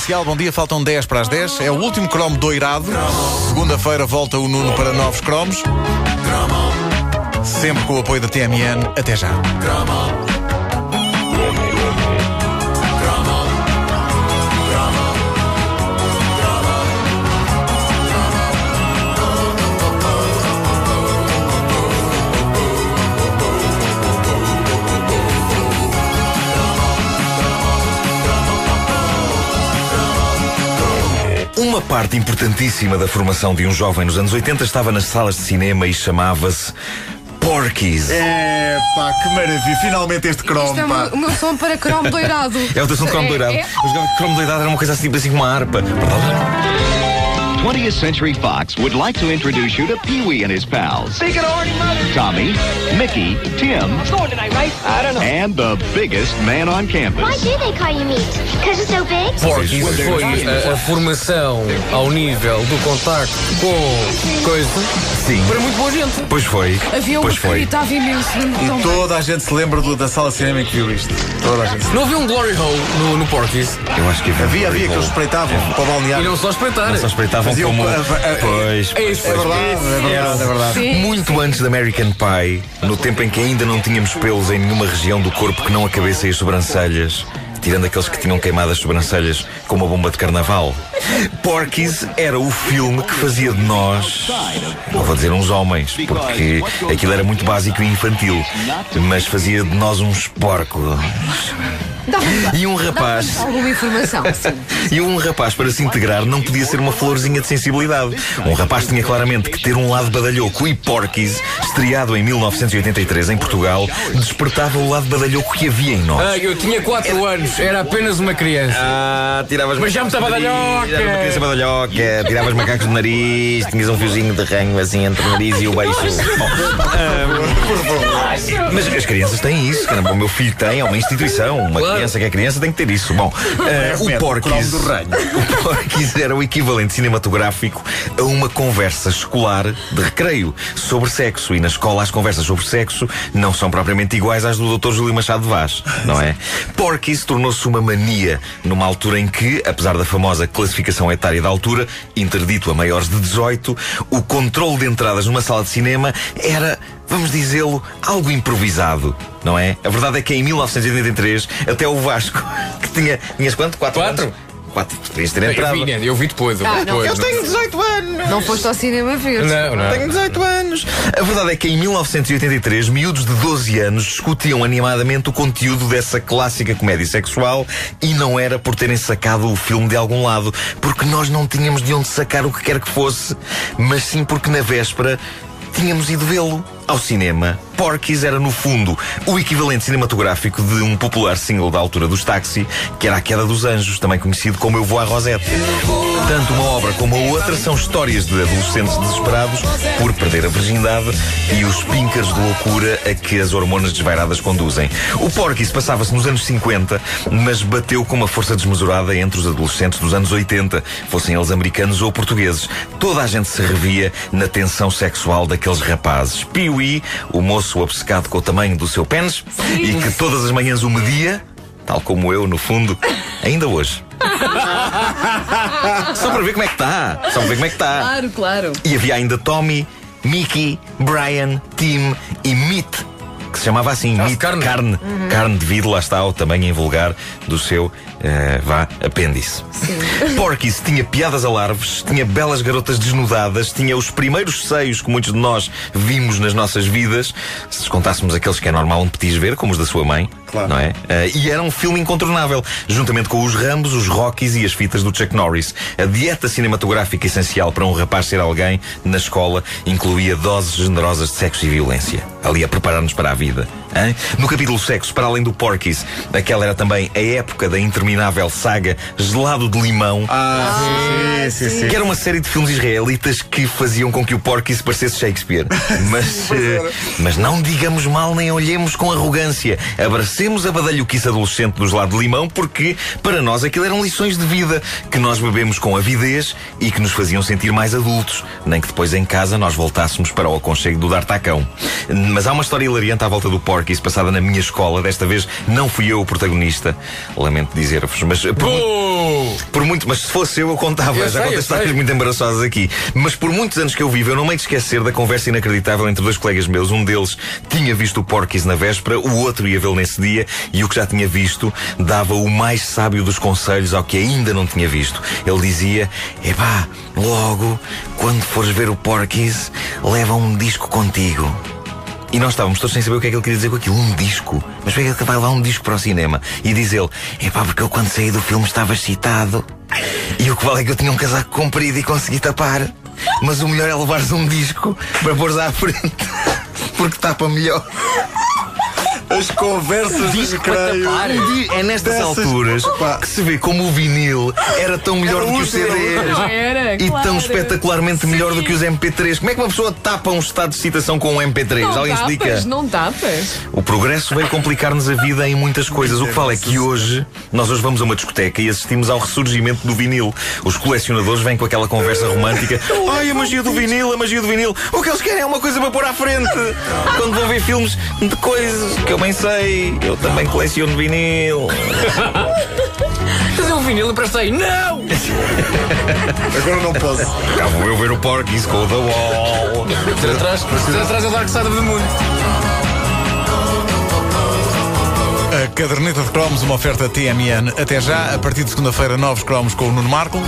Comercial, bom dia, faltam 10 para as 10. É o último cromo doirado. Segunda-feira volta o Nuno para novos cromos. Sempre com o apoio da TMN. Até já. Parte importantíssima da formação de um jovem nos anos 80 estava nas salas de cinema e chamava-se Porkies. É pá, que maravilha. Finalmente este cromo, Isto é o meu- o meu som para cromo doirado. É o teu som de cromo É, doirado. é. Cromo doirado, era uma coisa assim, tipo assim, uma harpa. 20th Century Fox would like to introduce you to Pee Wee and his pals. Tommy, Mickey, Tim, and the biggest man on Why campus. do they call you meat? Because you're so big? Porquis foi a, a formação ao nível do contacto com coisa Sim. para muito boa gente. Pois foi. Havia um pois que foi. gritava imenso. Tão bem. Toda a gente se lembra do- da sala cinema em que viu isto. Toda a gente. Não havia um glory hole no, no Porquis. Eu acho que Havia, havia que eles espreitavam para o E não só espreitar. Só espreitavam Faziam como. a- Pois. É isso. É verdade, é verdade, é verdade. Sim. Muito antes da American Pie, no tempo em que ainda não tínhamos pelos em nenhuma região do corpo que não a cabeça e as sobrancelhas, tirando aqueles que tinham queimado as sobrancelhas com uma bomba de carnaval. Porky's era o filme que fazia de nós, não vou dizer uns homens, porque aquilo era muito básico e infantil, mas fazia de nós uns porcos. E um rapaz. alguma informação, sim. E um rapaz, para se integrar, não podia ser uma florzinha de sensibilidade. Um rapaz tinha claramente que ter um lado badalhoco e Porky's, estreado em 1983 em Portugal, despertava o lado badalhoco que havia em nós. Ah, eu tinha 4 anos, era apenas uma criança. Ah, tiravas Mas já me estava nariz, badalhoca. Eras uma criança badalhoca, tiravas macacos do nariz, tinhas um fiozinho de ranho assim entre o nariz e o ah, mas as crianças têm isso, caramba. O meu filho tem, é uma instituição. Uma Claro. criança que é criança tem que ter isso. Bom, ah, o Porky's. O Porky's era o equivalente cinematográfico a uma conversa escolar de recreio sobre sexo. Na escola as conversas sobre sexo não são propriamente iguais às do Dr. Júlio Machado Vaz, não é? Porky's tornou-se uma mania numa altura em que, apesar da famosa classificação etária da altura, interdito a maiores de 18, o controle de entradas numa sala de cinema era vamos dizê-lo, algo improvisado, não é? A verdade é que em 1983, até o Vasco, que tinha. Tinhas quanto? Quatro. anos? Quatro. Podias ter Eu entrado. vi, né? eu vi depois. eu vi Ah, não. depois. Eu tenho 18 anos! Não foste ao cinema ver. Não, não. Tenho 18 anos. A verdade é que em 1983, miúdos de 12 anos discutiam animadamente o conteúdo dessa clássica comédia sexual e não era por terem sacado o filme de algum lado, porque nós não tínhamos de onde sacar o que quer que fosse, mas sim porque na véspera tínhamos ido vê-lo ao cinema. Porky's era, no fundo, o equivalente cinematográfico de um popular single da altura dos táxi, que era A Queda dos Anjos, também conhecido como Eu Vou à Rosette. Tanto uma obra como a outra são histórias de adolescentes desesperados por perder a virgindade e os pinkers de loucura a que as hormonas desvairadas conduzem. O Porky's passava-se nos anos 50, mas bateu com uma força desmesurada entre os adolescentes dos anos 80, fossem eles americanos ou portugueses. Toda a gente se revia na tensão sexual daqueles rapazes. O moço obcecado com o tamanho do seu pênis e que todas as manhãs o media, tal como eu, no fundo, ainda hoje. Só para ver como é que está. Só para ver como é que está. Claro, claro. E havia ainda Tommy, Mickey, Brian, Tim e que se chamava assim, Ah, Meat, carne. carne. Carne devido, lá está, ao tamanho em vulgar do seu, eh, vá, apêndice. Porky's tinha piadas a larves, tinha belas garotas desnudadas, tinha os primeiros seios que muitos de nós vimos nas nossas vidas, se descontássemos aqueles que é normal um petis ver, como os da sua mãe. Claro. Não é? Eh, e era um filme incontornável, juntamente com os Rambos, os Rockies e as fitas do Chuck Norris. A dieta cinematográfica essencial para um rapaz ser alguém na escola incluía doses generosas de sexo e violência. Ali a preparar-nos para a vida. Hã? No capítulo sexo, para além do Porky's, aquela era também a época da interminável saga Gelado de Limão. Ah, sim, sim, sim. Que era uma série de filmes israelitas que faziam com que o Porky's parecesse Shakespeare. Mas, eh, mas não digamos mal nem olhemos com arrogância. Abracemos a badalhoquice adolescente dos lados de limão porque, para nós, aquilo eram lições de vida que nós bebemos com avidez e que nos faziam sentir mais adultos. Nem que depois em casa nós voltássemos para o aconchego do D'Artacão. Mas há uma história hilariante à volta do Porky's passada na minha escola. Desta vez não fui eu o protagonista. Lamento dizer-vos, mas... por mu- Oh! por muito, mas se fosse eu, eu contava. Eu Já sei, contei histórias muito embaraçosas aqui. Mas por muitos anos que eu vivo, eu não me hei de esquecer da conversa inacreditável entre dois colegas meus. Um deles tinha visto o Porky's na véspera, o outro ia vê-lo nesse dia, e o que já tinha visto dava o mais sábio dos conselhos ao que ainda não tinha visto. Ele dizia: Epá, logo, quando fores ver o Porky's, leva um disco contigo. E nós estávamos todos sem saber o que é que ele queria dizer com aquilo. Um disco. Mas por que vai levar um disco para o cinema? E diz ele: É pá, porque eu quando saí do filme estava excitado. E o que vale é que eu tinha um casaco comprido e consegui tapar. Mas o melhor é levares um disco para pôres à frente. Porque tapa melhor. As conversas de recreio. É nestas Dessas- alturas Pá. que se vê como o vinil era tão melhor do que os CDs. Era, E tão claro. espetacularmente melhor do que os MP3. Como é que uma pessoa tapa um estado de excitação com um MP3? Não Alguém tapas, explica? não tapas. O progresso veio complicar-nos a vida em muitas coisas. O que fala é que hoje, nós hoje vamos a uma discoteca e assistimos ao ressurgimento do vinil. Os colecionadores vêm com aquela conversa romântica. Ai, a magia do vinil, a magia do vinil. O que eles querem é uma coisa para pôr à frente. Quando vão ver filmes de coisas que eu bem sei. Eu também coleciono vinil. Fazer um vinil emprestei. Não! Agora não posso. Já vou eu ver o Porky's com o The Wall. Ter atrás, ter atrás é o Dark Side of the Moon. A caderneta de cromos, uma oferta TMN. Até já, a partir de segunda-feira, novos cromos com o Nuno Marco.